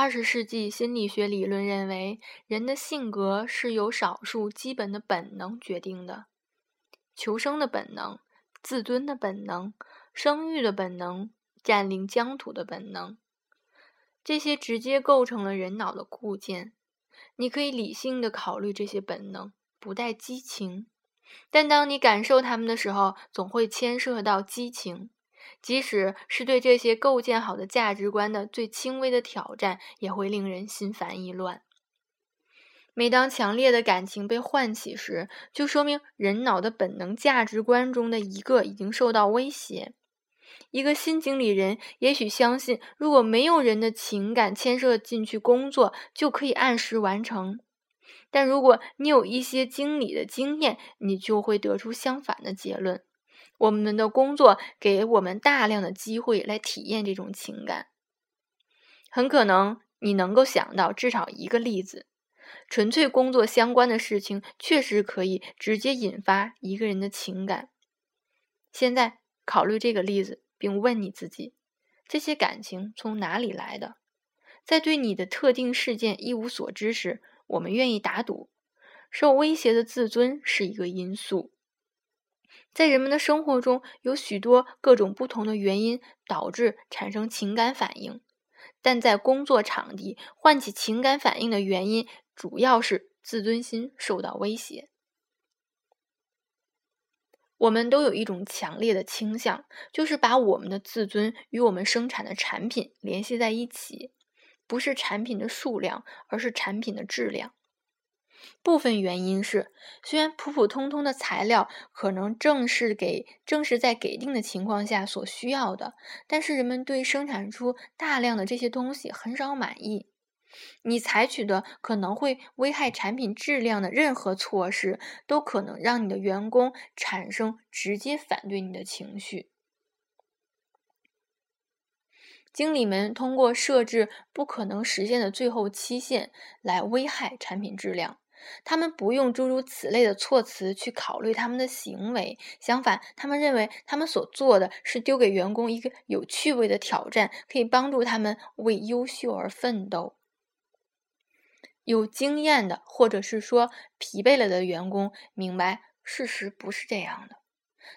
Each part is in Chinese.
二十世纪心理学理论认为，人的性格是由少数基本的本能决定的：求生的本能、自尊的本能、生育的本能、占领疆土的本能。这些直接构成了人脑的固件。你可以理性的考虑这些本能，不带激情。但当你感受它们的时候，总会牵涉到激情。即使是对这些构建好的价值观的最轻微的挑战，也会令人心烦意乱。每当强烈的感情被唤起时，就说明人脑的本能价值观中的一个已经受到威胁。一个新经理人也许相信，如果没有人的情感牵涉进去工作，就可以按时完成。但如果你有一些经理的经验，你就会得出相反的结论。我们的工作给我们大量的机会来体验这种情感。很可能你能够想到至少一个例子：纯粹工作相关的事情确实可以直接引发一个人的情感。现在考虑这个例子，并问你自己：这些感情从哪里来的？在对你的特定事件一无所知时，我们愿意打赌，受威胁的自尊是一个因素。在人们的生活中，有许多各种不同的原因导致产生情感反应，但在工作场地唤起情感反应的原因，主要是自尊心受到威胁。我们都有一种强烈的倾向，就是把我们的自尊与我们生产的产品联系在一起，不是产品的数量，而是产品的质量。部分原因是，虽然普普通通的材料可能正是给正是在给定的情况下所需要的，但是人们对生产出大量的这些东西很少满意。你采取的可能会危害产品质量的任何措施，都可能让你的员工产生直接反对你的情绪。经理们通过设置不可能实现的最后期限来危害产品质量。他们不用诸如此类的措辞去考虑他们的行为，相反，他们认为他们所做的是丢给员工一个有趣味的挑战，可以帮助他们为优秀而奋斗。有经验的，或者是说疲惫了的员工明白，事实不是这样的。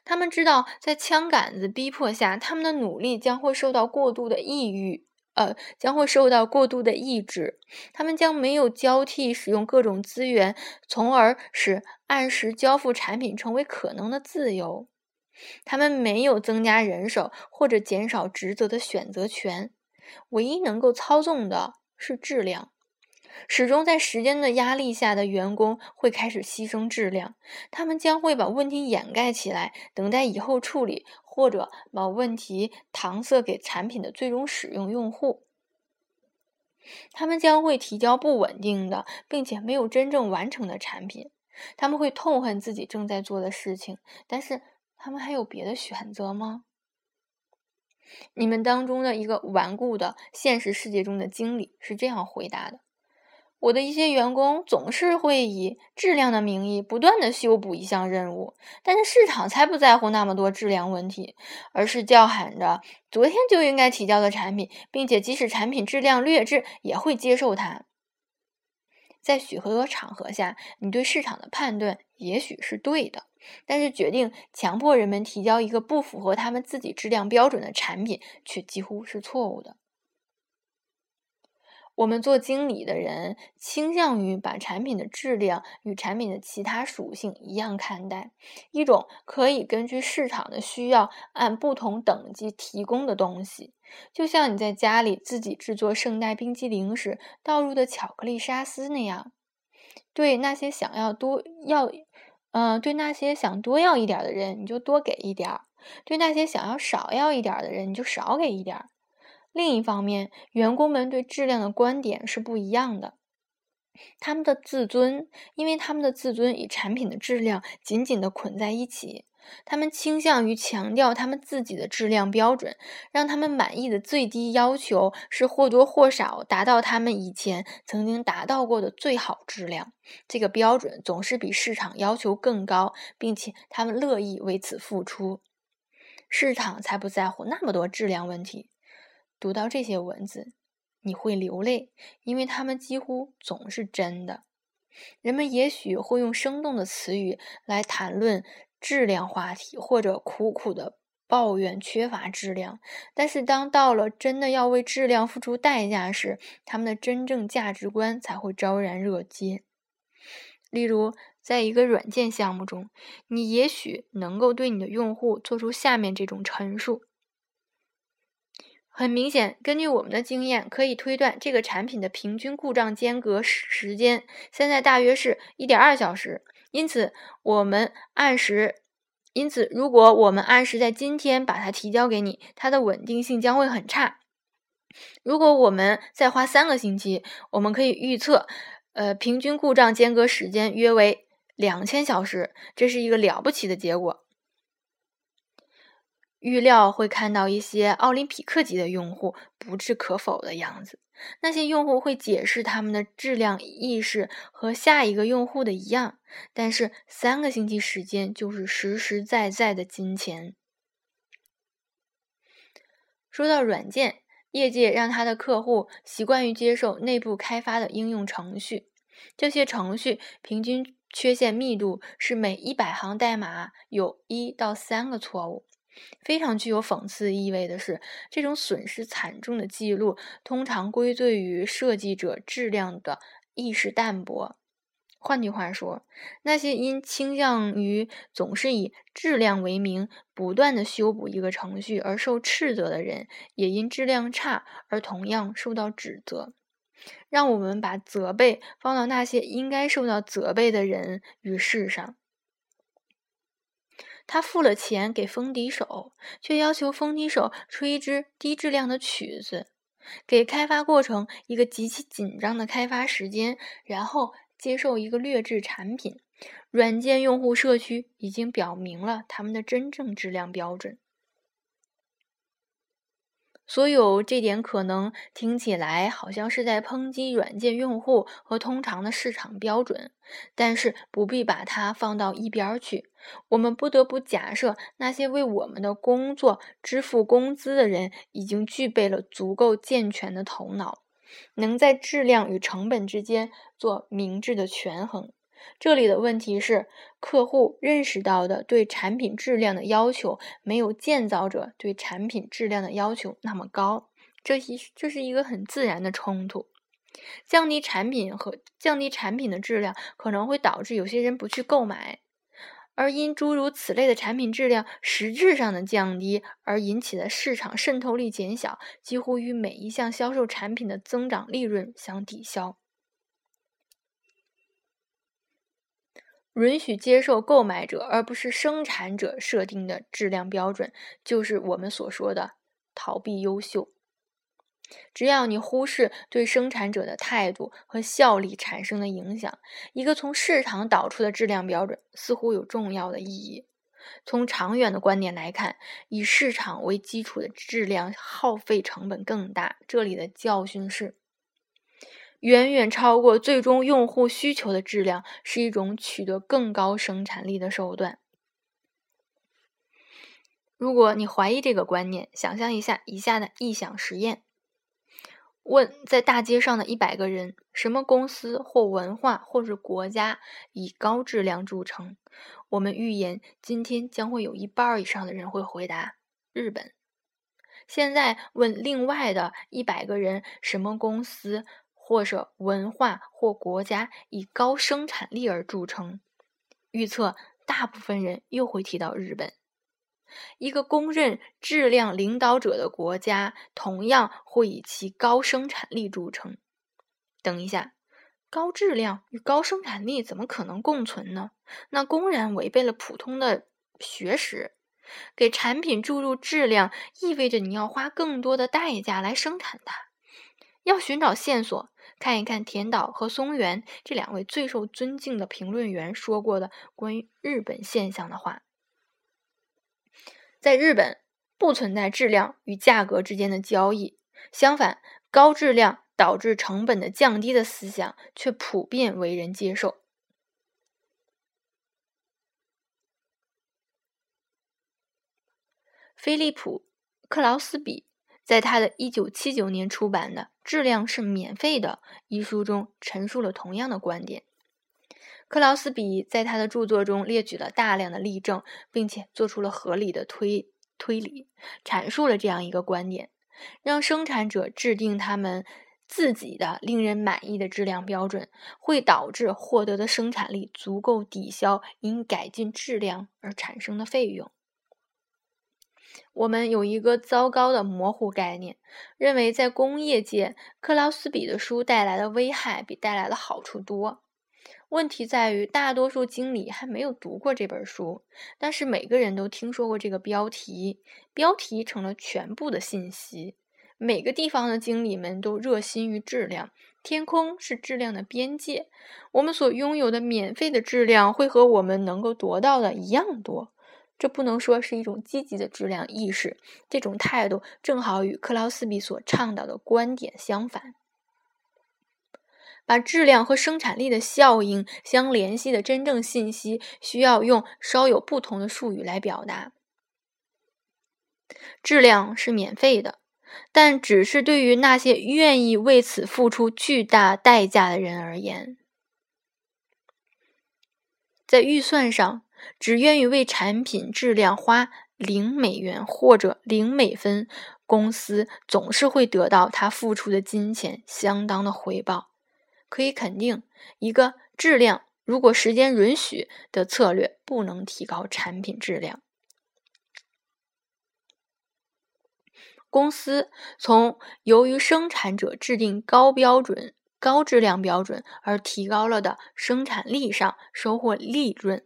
他们知道，在枪杆子逼迫下，他们的努力将会受到过度的抑郁。将会受到过度的抑制。他们将没有交替使用各种资源，从而使按时交付产品成为可能的自由。他们没有增加人手或者减少职责的选择权。唯一能够操纵的是质量。始终在时间的压力下的员工会开始牺牲质量。他们将会把问题掩盖起来，等待以后处理。或者把问题搪塞给产品的最终使用用户，他们将会提交不稳定的，并且没有真正完成的产品。他们会痛恨自己正在做的事情，但是他们还有别的选择吗？你们当中的一个顽固的现实世界中的经理是这样回答的。我的一些员工总是会以质量的名义不断的修补一项任务，但是市场才不在乎那么多质量问题，而是叫喊着昨天就应该提交的产品，并且即使产品质量劣质也会接受它。在许多场合下，你对市场的判断也许是对的，但是决定强迫人们提交一个不符合他们自己质量标准的产品却几乎是错误的。我们做经理的人倾向于把产品的质量与产品的其他属性一样看待，一种可以根据市场的需要按不同等级提供的东西，就像你在家里自己制作圣代冰激凌时倒入的巧克力沙司那样。对那些想要多要，嗯，对那些想多要一点的人，你就多给一点儿；对那些想要少要一点的人，你就少给一点儿。另一方面，员工们对质量的观点是不一样的。他们的自尊，因为他们的自尊与产品的质量紧紧地捆在一起，他们倾向于强调他们自己的质量标准，让他们满意的最低要求是或多或少达到他们以前曾经达到过的最好质量。这个标准总是比市场要求更高，并且他们乐意为此付出。市场才不在乎那么多质量问题。读到这些文字，你会流泪，因为它们几乎总是真的。人们也许会用生动的词语来谈论质量话题，或者苦苦的抱怨缺乏质量。但是，当到了真的要为质量付出代价时，他们的真正价值观才会昭然若揭。例如，在一个软件项目中，你也许能够对你的用户做出下面这种陈述。很明显，根据我们的经验，可以推断这个产品的平均故障间隔时间现在大约是一点二小时。因此，我们按时，因此，如果我们按时在今天把它提交给你，它的稳定性将会很差。如果我们再花三个星期，我们可以预测，呃，平均故障间隔时间约为两千小时。这是一个了不起的结果。预料会看到一些奥林匹克级的用户不置可否的样子。那些用户会解释他们的质量意识和下一个用户的一样，但是三个星期时间就是实实在在的金钱。说到软件，业界让他的客户习惯于接受内部开发的应用程序，这些程序平均缺陷密度是每一百行代码有一到三个错误。非常具有讽刺意味的是，这种损失惨重的记录通常归罪于设计者质量的意识淡薄。换句话说，那些因倾向于总是以质量为名不断的修补一个程序而受斥责的人，也因质量差而同样受到指责。让我们把责备放到那些应该受到责备的人与事上。他付了钱给风笛手，却要求风笛手吹一支低质量的曲子，给开发过程一个极其紧张的开发时间，然后接受一个劣质产品。软件用户社区已经表明了他们的真正质量标准。所有这点可能听起来好像是在抨击软件用户和通常的市场标准，但是不必把它放到一边去。我们不得不假设，那些为我们的工作支付工资的人已经具备了足够健全的头脑，能在质量与成本之间做明智的权衡。这里的问题是，客户认识到的对产品质量的要求没有建造者对产品质量的要求那么高。这一这是一个很自然的冲突。降低产品和降低产品的质量可能会导致有些人不去购买，而因诸如此类的产品质量实质上的降低而引起的市场渗透力减小，几乎与每一项销售产品的增长利润相抵消。允许接受购买者而不是生产者设定的质量标准，就是我们所说的逃避优秀。只要你忽视对生产者的态度和效力产生的影响，一个从市场导出的质量标准似乎有重要的意义。从长远的观点来看，以市场为基础的质量耗费成本更大。这里的教训是。远远超过最终用户需求的质量是一种取得更高生产力的手段。如果你怀疑这个观念，想象一下以下的臆想实验：问在大街上的一百个人，什么公司或文化或者国家以高质量著称？我们预言今天将会有一半以上的人会回答日本。现在问另外的一百个人，什么公司？或者文化或国家以高生产力而著称，预测大部分人又会提到日本。一个公认质量领导者的国家，同样会以其高生产力著称。等一下，高质量与高生产力怎么可能共存呢？那公然违背了普通的学识。给产品注入质量，意味着你要花更多的代价来生产它。要寻找线索。看一看田岛和松原这两位最受尊敬的评论员说过的关于日本现象的话。在日本，不存在质量与价格之间的交易，相反，高质量导致成本的降低的思想却普遍为人接受。菲利普·克劳斯比。在他的一九七九年出版的《质量是免费的》一书中陈述了同样的观点。克劳斯比在他的著作中列举了大量的例证，并且做出了合理的推推理，阐述了这样一个观点：让生产者制定他们自己的令人满意的质量标准，会导致获得的生产力足够抵消因改进质量而产生的费用。我们有一个糟糕的模糊概念，认为在工业界，克劳斯比的书带来的危害比带来的好处多。问题在于，大多数经理还没有读过这本书，但是每个人都听说过这个标题，标题成了全部的信息。每个地方的经理们都热心于质量，天空是质量的边界。我们所拥有的免费的质量会和我们能够得到的一样多，这不能说是一种积极的质量意识。这种态度正好与克劳斯比所倡导的观点相反。把质量和生产力的效应相联系的真正信息，需要用稍有不同的术语来表达。质量是免费的，但只是对于那些愿意为此付出巨大代价的人而言。在预算上，只愿意为产品质量花零美元或者零美分，公司总是会得到他付出的金钱相当的回报。可以肯定，一个质量如果时间允许的策略不能提高产品质量。公司从由于生产者制定高标准、高质量标准而提高了的生产力上收获利润。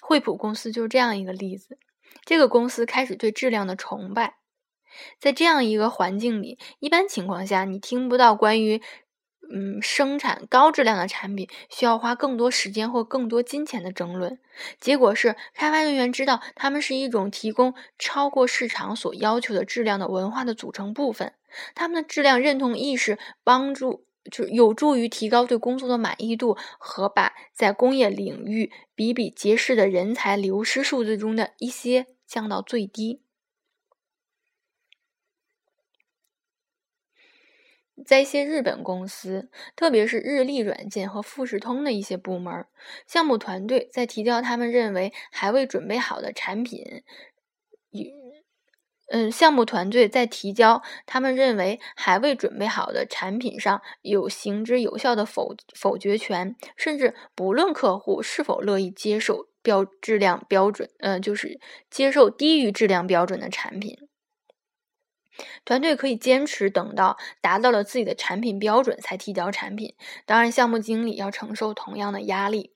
惠普公司就是这样一个例子。这个公司开始对质量的崇拜，在这样一个环境里，一般情况下你听不到关于。嗯，生产高质量的产品需要花更多时间或更多金钱的争论，结果是开发人员知道他们是一种提供超过市场所要求的质量的文化的组成部分。他们的质量认同意识帮助，就有助于提高对工作的满意度和把在工业领域比比皆是的人才流失数字中的一些降到最低。在一些日本公司，特别是日立软件和富士通的一些部门，项目团队在提交他们认为还未准备好的产品，与嗯，项目团队在提交他们认为还未准备好的产品上有行之有效的否否决权，甚至不论客户是否乐意接受标质量标准，嗯，就是接受低于质量标准的产品。团队可以坚持等到达到了自己的产品标准才提交产品。当然，项目经理要承受同样的压力。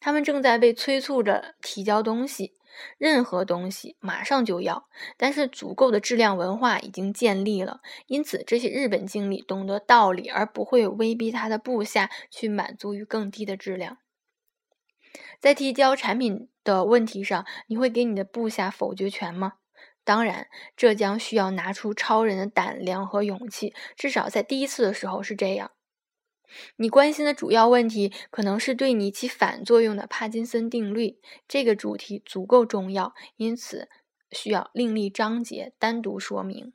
他们正在被催促着提交东西，任何东西马上就要。但是，足够的质量文化已经建立了，因此这些日本经理懂得道理，而不会威逼他的部下去满足于更低的质量。在提交产品的问题上，你会给你的部下否决权吗？当然，这将需要拿出超人的胆量和勇气，至少在第一次的时候是这样。你关心的主要问题可能是对你起反作用的帕金森定律。这个主题足够重要，因此需要另立章节单独说明。